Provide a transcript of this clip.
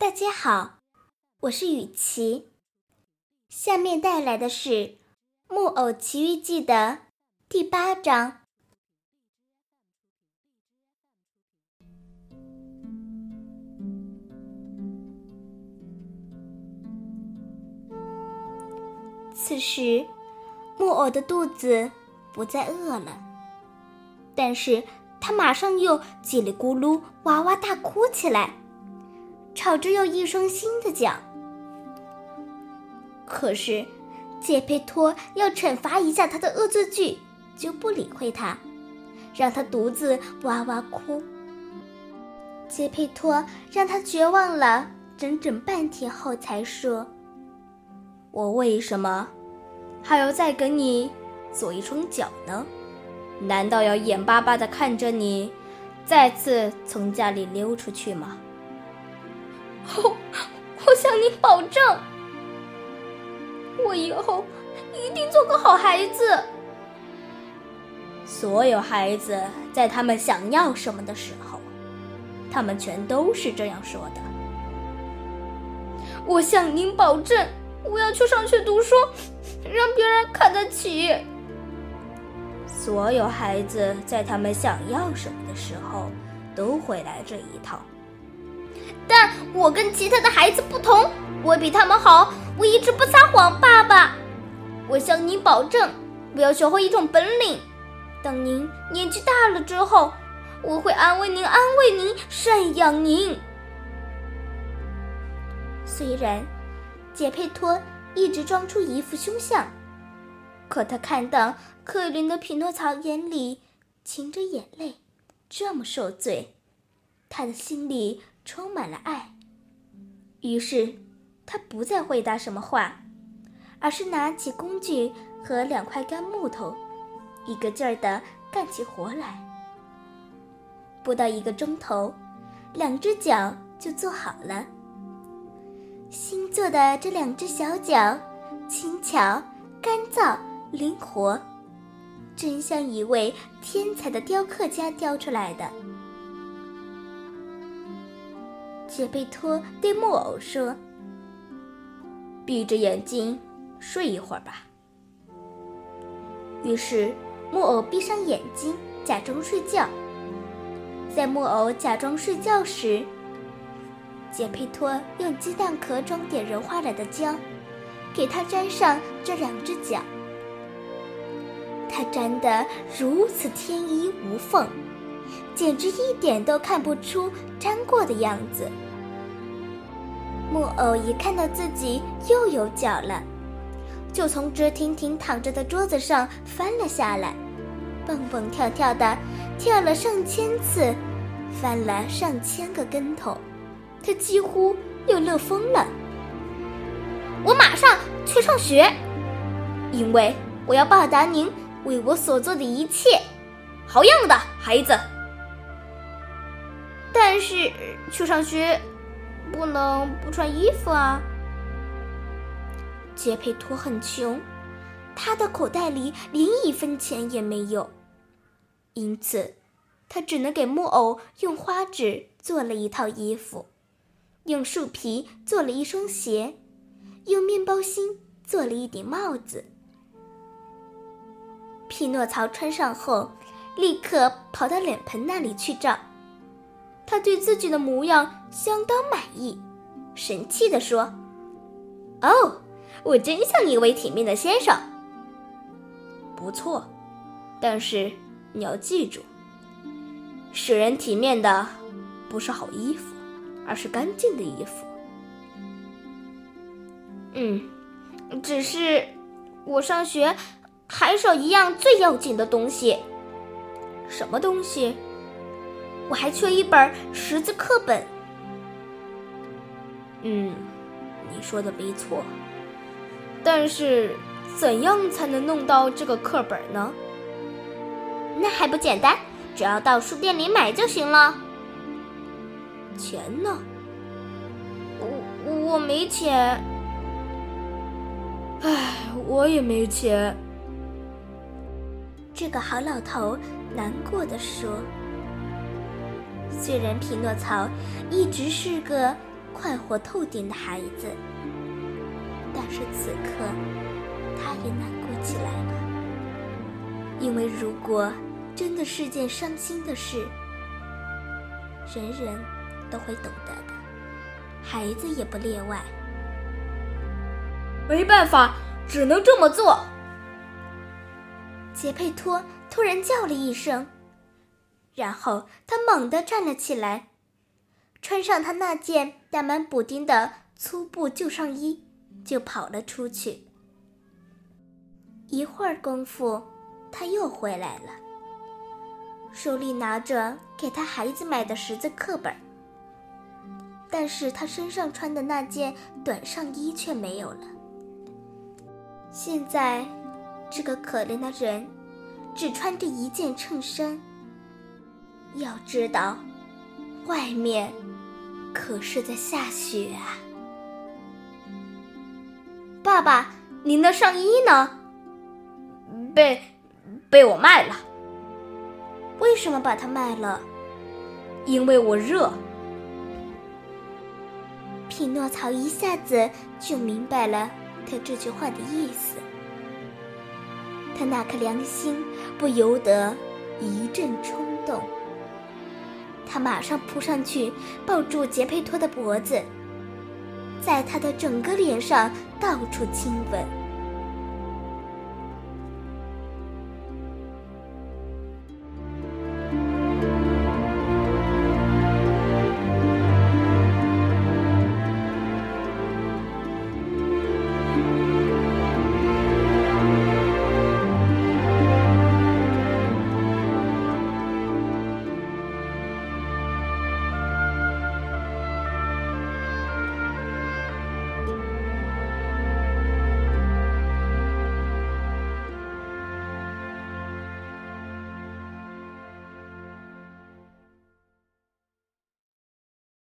大家好，我是雨琪。下面带来的是《木偶奇遇记》的第八章。此时，木偶的肚子不再饿了，但是他马上又叽里咕噜哇哇大哭起来。吵着要一双新的脚，可是杰佩托要惩罚一下他的恶作剧，就不理会他，让他独自哇哇哭。杰佩托让他绝望了整整半天后，才说：“我为什么还要再给你做一双脚呢？难道要眼巴巴地看着你再次从家里溜出去吗？”我我向你保证，我以后一定做个好孩子。所有孩子在他们想要什么的时候，他们全都是这样说的。我向您保证，我要去上学读书，让别人看得起。所有孩子在他们想要什么的时候，都会来这一套。但我跟其他的孩子不同，我比他们好。我一直不撒谎，爸爸。我向您保证，我要学会一种本领。等您年纪大了之后，我会安慰您，安慰您，赡养您。虽然杰佩托一直装出一副凶相，可他看到可怜的匹诺曹眼里噙着眼泪，这么受罪，他的心里。充满了爱，于是他不再回答什么话，而是拿起工具和两块干木头，一个劲儿地干起活来。不到一个钟头，两只脚就做好了。新做的这两只小脚，轻巧、干燥、灵活，真像一位天才的雕刻家雕出来的。杰贝托对木偶说：“闭着眼睛睡一会儿吧。”于是木偶闭上眼睛，假装睡觉。在木偶假装睡觉时，杰佩托用鸡蛋壳装点融化了的胶，给他粘上这两只脚。他粘得如此天衣无缝，简直一点都看不出粘过的样子。木偶一看到自己又有脚了，就从直挺挺躺着的桌子上翻了下来，蹦蹦跳跳的跳了上千次，翻了上千个跟头，他几乎要乐疯了。我马上去上学，因为我要报答您为我所做的一切。好样的，孩子！但是去上学。不能不穿衣服啊！杰佩托很穷，他的口袋里连一分钱也没有，因此他只能给木偶用花纸做了一套衣服，用树皮做了一双鞋，用面包芯做了一顶帽子。匹诺曹穿上后，立刻跑到脸盆那里去照。他对自己的模样相当满意，神气地说：“哦，我真像一位体面的先生。不错，但是你要记住，使人体面的不是好衣服，而是干净的衣服。嗯，只是我上学还少一样最要紧的东西。什么东西？”我还缺一本识字课本。嗯，你说的没错。但是，怎样才能弄到这个课本呢？那还不简单，只要到书店里买就行了。钱呢？我我没钱。唉，我也没钱。这个好老头难过的说。虽然匹诺曹一直是个快活透顶的孩子。但是此刻，他也难过起来了，因为如果真的是件伤心的事，人人都会懂得的，孩子也不例外。没办法，只能这么做。杰佩托突然叫了一声，然后他猛地站了起来，穿上他那件打满补丁的粗布旧上衣，就跑了出去。一会儿功夫，他又回来了，手里拿着给他孩子买的识字课本，但是他身上穿的那件短上衣却没有了。现在。这个可怜的人只穿着一件衬衫。要知道，外面可是在下雪啊！爸爸，您的上衣呢？被被我卖了。为什么把它卖了？因为我热。匹诺曹一下子就明白了他这句话的意思。他那颗良心不由得一阵冲动，他马上扑上去抱住杰佩托的脖子，在他的整个脸上到处亲吻。